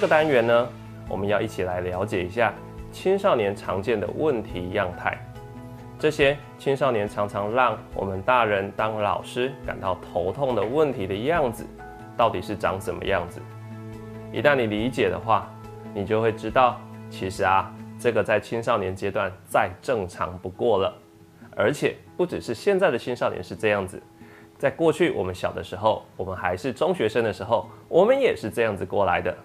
这个单元呢，我们要一起来了解一下青少年常见的问题样态。这些青少年常常让我们大人当老师感到头痛的问题的样子，到底是长什么样子？一旦你理解的话，你就会知道，其实啊，这个在青少年阶段再正常不过了。而且不只是现在的青少年是这样子，在过去我们小的时候，我们还是中学生的时候，我们也是这样子过来的。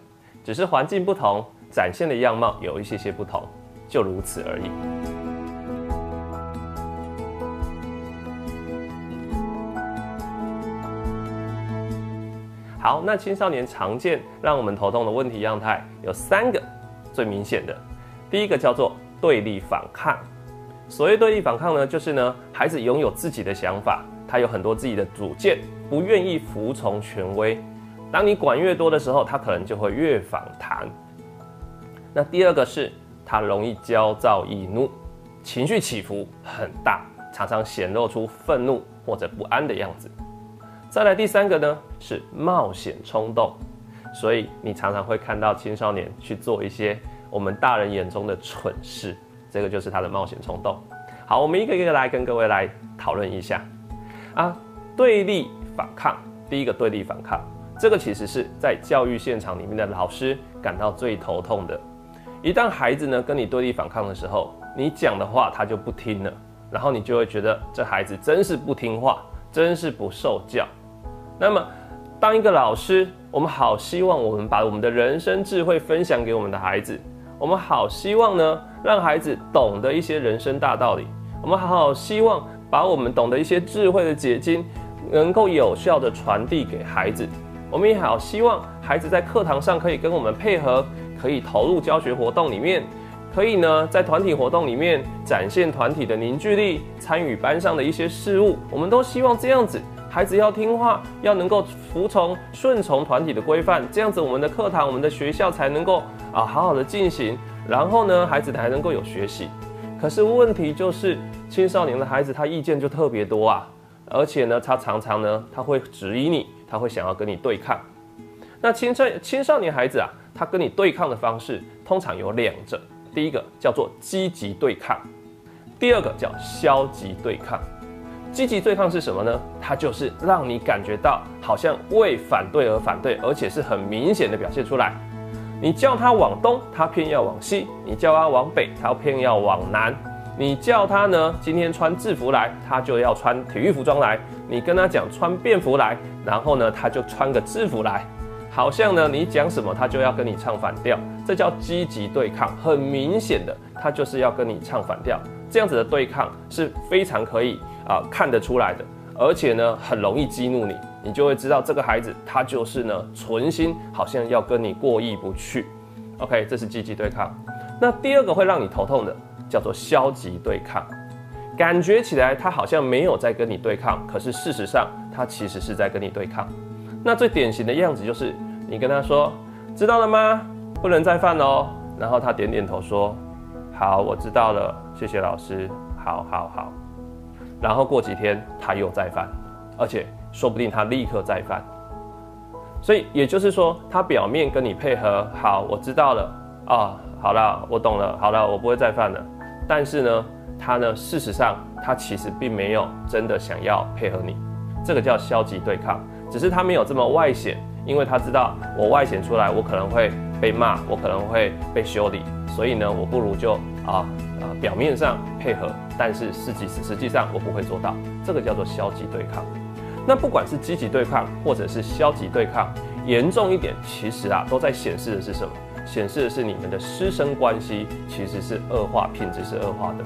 只是环境不同，展现的样貌有一些些不同，就如此而已。好，那青少年常见让我们头痛的问题样态有三个，最明显的，第一个叫做对立反抗。所谓对立反抗呢，就是呢，孩子拥有自己的想法，他有很多自己的主见，不愿意服从权威。当你管越多的时候，他可能就会越反弹。那第二个是，他容易焦躁易怒，情绪起伏很大，常常显露出愤怒或者不安的样子。再来第三个呢，是冒险冲动，所以你常常会看到青少年去做一些我们大人眼中的蠢事，这个就是他的冒险冲动。好，我们一个一个来跟各位来讨论一下啊，对立反抗，第一个对立反抗。这个其实是在教育现场里面的老师感到最头痛的。一旦孩子呢跟你对立反抗的时候，你讲的话他就不听了，然后你就会觉得这孩子真是不听话，真是不受教。那么，当一个老师，我们好希望我们把我们的人生智慧分享给我们的孩子，我们好希望呢让孩子懂得一些人生大道理，我们好希望把我们懂得一些智慧的结晶，能够有效的传递给孩子。我们也好希望孩子在课堂上可以跟我们配合，可以投入教学活动里面，可以呢在团体活动里面展现团体的凝聚力，参与班上的一些事务。我们都希望这样子，孩子要听话，要能够服从、顺从团体的规范，这样子我们的课堂、我们的学校才能够啊好好的进行。然后呢，孩子才能够有学习。可是问题就是，青少年的孩子他意见就特别多啊，而且呢，他常常呢他会质疑你。他会想要跟你对抗。那青少青少年孩子啊，他跟你对抗的方式通常有两种，第一个叫做积极对抗，第二个叫消极对抗。积极对抗是什么呢？它就是让你感觉到好像为反对而反对，而且是很明显的表现出来。你叫他往东，他偏要往西；你叫他往北，他偏要往南。你叫他呢，今天穿制服来，他就要穿体育服装来；你跟他讲穿便服来，然后呢，他就穿个制服来，好像呢，你讲什么，他就要跟你唱反调，这叫积极对抗，很明显的，他就是要跟你唱反调。这样子的对抗是非常可以啊看得出来的，而且呢，很容易激怒你，你就会知道这个孩子他就是呢，存心好像要跟你过意不去。OK，这是积极对抗。那第二个会让你头痛的。叫做消极对抗，感觉起来他好像没有在跟你对抗，可是事实上他其实是在跟你对抗。那最典型的样子就是你跟他说：“知道了吗？不能再犯哦。”然后他点点头说：“好，我知道了，谢谢老师。”好好好。然后过几天他又再犯，而且说不定他立刻再犯。所以也就是说，他表面跟你配合，好，我知道了啊，好了，我懂了，好了，我不会再犯了。但是呢，他呢，事实上他其实并没有真的想要配合你，这个叫消极对抗，只是他没有这么外显，因为他知道我外显出来，我可能会被骂，我可能会被修理，所以呢，我不如就啊啊表面上配合，但是实际实际上我不会做到，这个叫做消极对抗。那不管是积极对抗或者是消极对抗，严重一点，其实啊都在显示的是什么？显示的是你们的师生关系其实是恶化，品质是恶化的。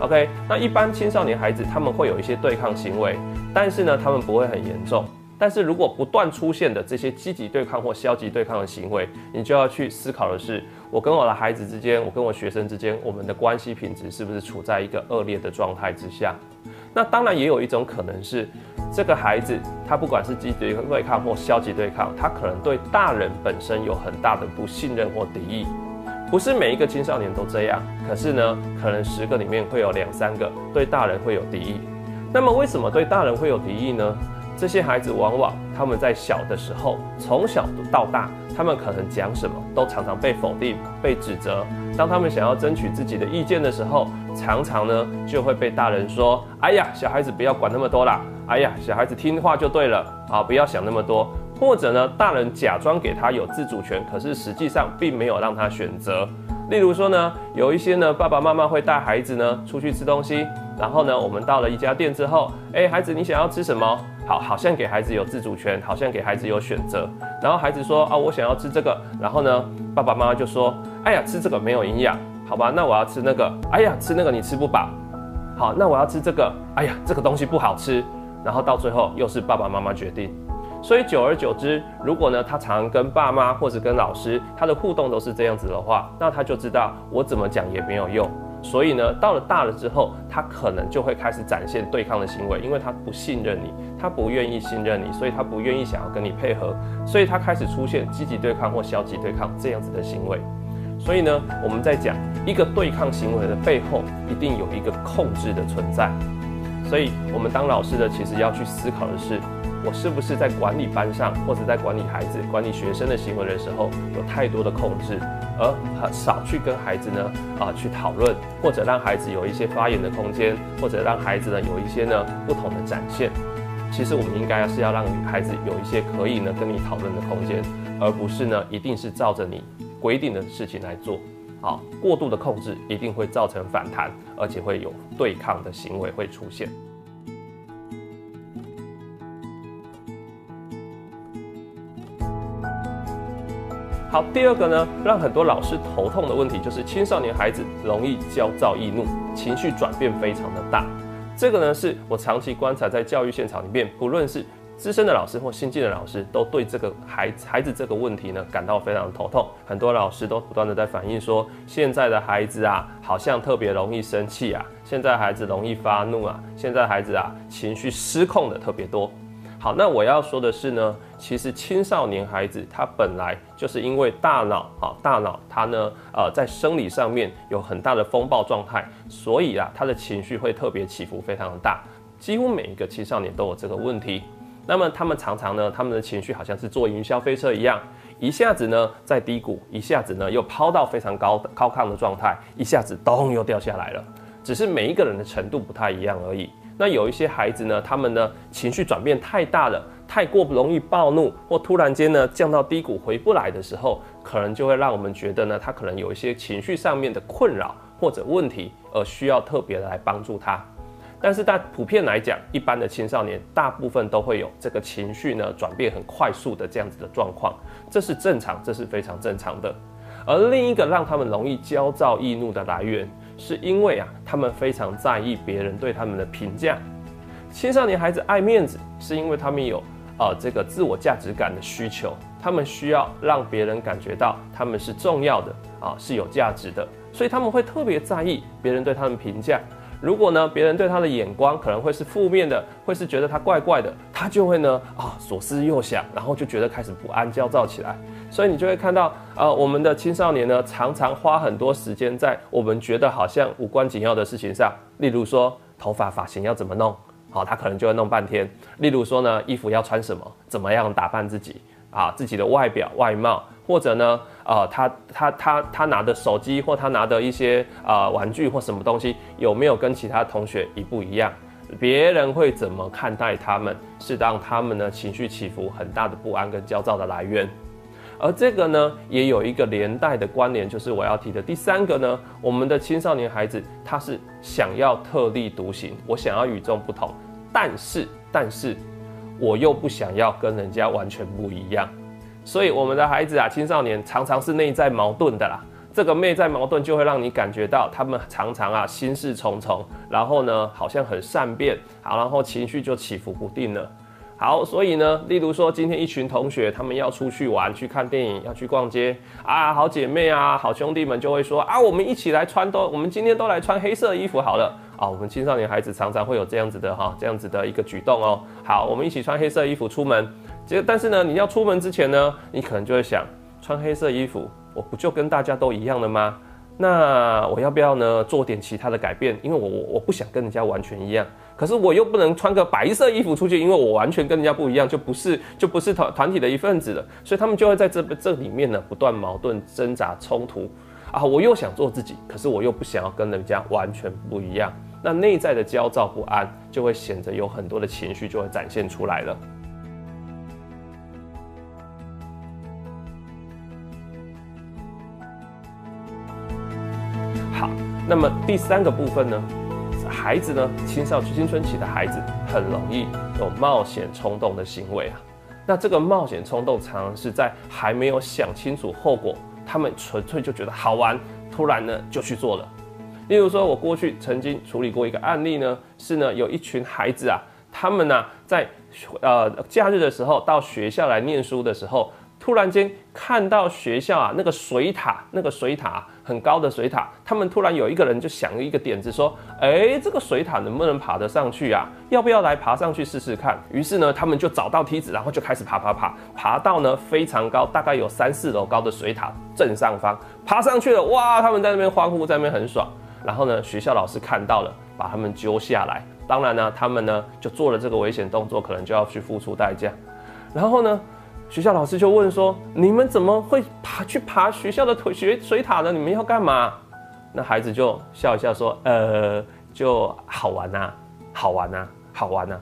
OK，那一般青少年孩子他们会有一些对抗行为，但是呢，他们不会很严重。但是如果不断出现的这些积极对抗或消极对抗的行为，你就要去思考的是，我跟我的孩子之间，我跟我学生之间，我们的关系品质是不是处在一个恶劣的状态之下？那当然也有一种可能是。这个孩子，他不管是积极对抗或消极对抗，他可能对大人本身有很大的不信任或敌意。不是每一个青少年都这样，可是呢，可能十个里面会有两三个对大人会有敌意。那么为什么对大人会有敌意呢？这些孩子往往他们在小的时候，从小到大，他们可能讲什么都常常被否定、被指责。当他们想要争取自己的意见的时候，常常呢就会被大人说：“哎呀，小孩子不要管那么多啦！哎呀，小孩子听话就对了啊，不要想那么多。”或者呢，大人假装给他有自主权，可是实际上并没有让他选择。例如说呢，有一些呢爸爸妈妈会带孩子呢出去吃东西，然后呢，我们到了一家店之后，哎，孩子你想要吃什么？好，好像给孩子有自主权，好像给孩子有选择。然后孩子说啊，我想要吃这个。然后呢，爸爸妈妈就说，哎呀，吃这个没有营养，好吧？那我要吃那个。哎呀，吃那个你吃不饱。好，那我要吃这个。哎呀，这个东西不好吃。然后到最后又是爸爸妈妈决定。所以久而久之，如果呢他常跟爸妈或者跟老师他的互动都是这样子的话，那他就知道我怎么讲也没有用。所以呢，到了大了之后，他可能就会开始展现对抗的行为，因为他不信任你，他不愿意信任你，所以他不愿意想要跟你配合，所以他开始出现积极对抗或消极对抗这样子的行为。所以呢，我们在讲一个对抗行为的背后，一定有一个控制的存在。所以，我们当老师的其实要去思考的是。我是不是在管理班上，或者在管理孩子、管理学生的行为的时候，有太多的控制，而很少去跟孩子呢啊去讨论，或者让孩子有一些发言的空间，或者让孩子呢有一些呢不同的展现。其实我们应该是要让孩子有一些可以呢跟你讨论的空间，而不是呢一定是照着你规定的事情来做。好，过度的控制一定会造成反弹，而且会有对抗的行为会出现。好，第二个呢，让很多老师头痛的问题就是青少年孩子容易焦躁易怒，情绪转变非常的大。这个呢，是我长期观察在教育现场里面，不论是资深的老师或新进的老师，都对这个孩孩子这个问题呢感到非常头痛。很多老师都不断的在反映说，现在的孩子啊，好像特别容易生气啊，现在孩子容易发怒啊，现在孩子啊情绪失控的特别多。好，那我要说的是呢，其实青少年孩子他本来就是因为大脑啊，大脑他呢，呃，在生理上面有很大的风暴状态，所以啊，他的情绪会特别起伏非常的大。几乎每一个青少年都有这个问题。那么他们常常呢，他们的情绪好像是坐云霄飞车一样，一下子呢在低谷，一下子呢又抛到非常高高亢的状态，一下子咚又掉下来了。只是每一个人的程度不太一样而已。那有一些孩子呢，他们呢情绪转变太大了，太过容易暴怒，或突然间呢降到低谷回不来的时候，可能就会让我们觉得呢，他可能有一些情绪上面的困扰或者问题，而需要特别的来帮助他。但是大普遍来讲，一般的青少年大部分都会有这个情绪呢转变很快速的这样子的状况，这是正常，这是非常正常的。而另一个让他们容易焦躁易怒的来源。是因为啊，他们非常在意别人对他们的评价。青少年孩子爱面子，是因为他们有啊这个自我价值感的需求，他们需要让别人感觉到他们是重要的啊，是有价值的，所以他们会特别在意别人对他们评价。如果呢，别人对他的眼光可能会是负面的，会是觉得他怪怪的，他就会呢啊左思右想，然后就觉得开始不安、焦躁起来。所以你就会看到，呃，我们的青少年呢，常常花很多时间在我们觉得好像无关紧要的事情上，例如说头发发型要怎么弄，好，他可能就会弄半天；例如说呢，衣服要穿什么，怎么样打扮自己，啊，自己的外表外貌。或者呢，呃，他他他他拿的手机或他拿的一些啊玩具或什么东西有没有跟其他同学一不一样？别人会怎么看待他们？是让他们呢情绪起伏很大的不安跟焦躁的来源。而这个呢，也有一个连带的关联，就是我要提的第三个呢，我们的青少年孩子他是想要特立独行，我想要与众不同，但是但是我又不想要跟人家完全不一样。所以我们的孩子啊，青少年常常是内在矛盾的啦。这个内在矛盾就会让你感觉到他们常常啊心事重重，然后呢好像很善变，好，然后情绪就起伏不定了。好，所以呢，例如说今天一群同学他们要出去玩，去看电影，要去逛街啊，好姐妹啊，好兄弟们就会说啊，我们一起来穿都，我们今天都来穿黑色衣服好了啊。我们青少年孩子常常会有这样子的哈，这样子的一个举动哦。好，我们一起穿黑色衣服出门。但是呢，你要出门之前呢，你可能就会想，穿黑色衣服，我不就跟大家都一样的吗？那我要不要呢做点其他的改变？因为我我我不想跟人家完全一样。可是我又不能穿个白色衣服出去，因为我完全跟人家不一样，就不是就不是团团体的一份子了。所以他们就会在这这里面呢，不断矛盾、挣扎、冲突啊！我又想做自己，可是我又不想要跟人家完全不一样。那内在的焦躁不安就会显得有很多的情绪就会展现出来了。那么第三个部分呢，孩子呢，青少年青春期的孩子很容易有冒险冲动的行为啊。那这个冒险冲动常常是在还没有想清楚后果，他们纯粹就觉得好玩，突然呢就去做了。例如说，我过去曾经处理过一个案例呢，是呢有一群孩子啊，他们呢在呃假日的时候到学校来念书的时候，突然间看到学校啊那个水塔，那个水塔很高的水塔，他们突然有一个人就想了一个点子，说，哎，这个水塔能不能爬得上去啊？要不要来爬上去试试看？于是呢，他们就找到梯子，然后就开始爬爬爬，爬到呢非常高，大概有三四楼高的水塔正上方，爬上去了，哇，他们在那边欢呼，在那边很爽。然后呢，学校老师看到了，把他们揪下来。当然呢，他们呢就做了这个危险动作，可能就要去付出代价。然后呢，学校老师就问说：“你们怎么会爬去爬学校的腿学水塔呢？你们要干嘛？”那孩子就笑一笑说：“呃，就好玩呐，好玩呐，好玩呐。”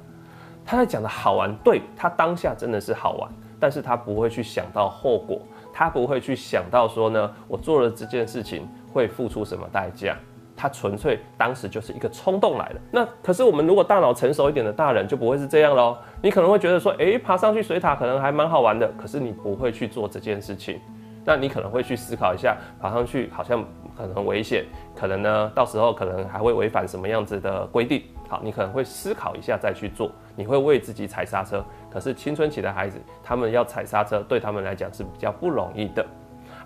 他在讲的好玩，对他当下真的是好玩，但是他不会去想到后果，他不会去想到说呢，我做了这件事情会付出什么代价。他纯粹当时就是一个冲动来的。那可是我们如果大脑成熟一点的大人就不会是这样喽。你可能会觉得说，诶，爬上去水塔可能还蛮好玩的，可是你不会去做这件事情。那你可能会去思考一下，爬上去好像可能危险，可能呢到时候可能还会违反什么样子的规定。好，你可能会思考一下再去做，你会为自己踩刹车。可是青春期的孩子，他们要踩刹车，对他们来讲是比较不容易的。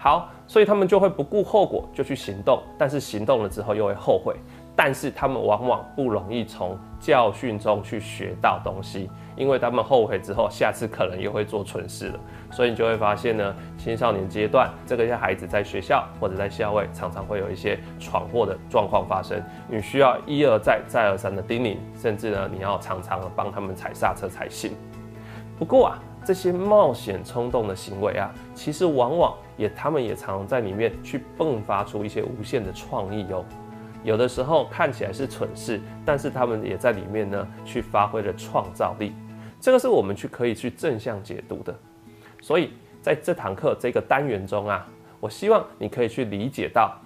好，所以他们就会不顾后果就去行动，但是行动了之后又会后悔，但是他们往往不容易从教训中去学到东西，因为他们后悔之后，下次可能又会做蠢事了。所以你就会发现呢，青少年阶段这个些孩子在学校或者在校外，常常会有一些闯祸的状况发生，你需要一而再再而三的叮咛，甚至呢，你要常常帮他们踩刹车才行。不过啊。这些冒险冲动的行为啊，其实往往也他们也常在里面去迸发出一些无限的创意哦。有的时候看起来是蠢事，但是他们也在里面呢去发挥了创造力。这个是我们去可以去正向解读的。所以在这堂课这个单元中啊，我希望你可以去理解到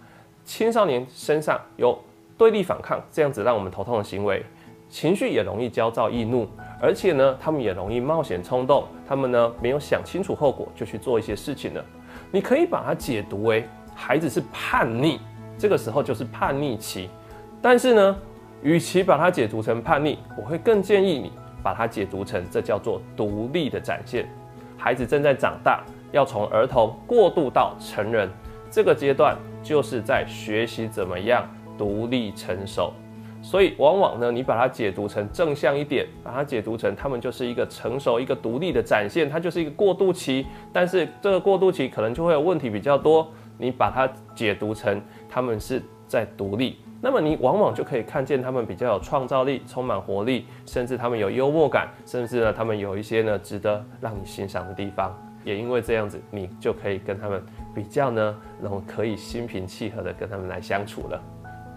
青少年身上有对立反抗这样子让我们头痛的行为，情绪也容易焦躁易怒。而且呢，他们也容易冒险冲动，他们呢没有想清楚后果就去做一些事情了。你可以把它解读为孩子是叛逆，这个时候就是叛逆期。但是呢，与其把它解读成叛逆，我会更建议你把它解读成这叫做独立的展现。孩子正在长大，要从儿童过渡到成人，这个阶段就是在学习怎么样独立成熟。所以，往往呢，你把它解读成正向一点，把它解读成他们就是一个成熟、一个独立的展现，它就是一个过渡期。但是这个过渡期可能就会有问题比较多。你把它解读成他们是在独立，那么你往往就可以看见他们比较有创造力、充满活力，甚至他们有幽默感，甚至呢，他们有一些呢值得让你欣赏的地方。也因为这样子，你就可以跟他们比较呢，然后可以心平气和的跟他们来相处了。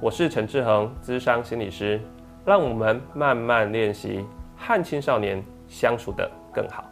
我是陈志恒，资商心理师，让我们慢慢练习和青少年相处的更好。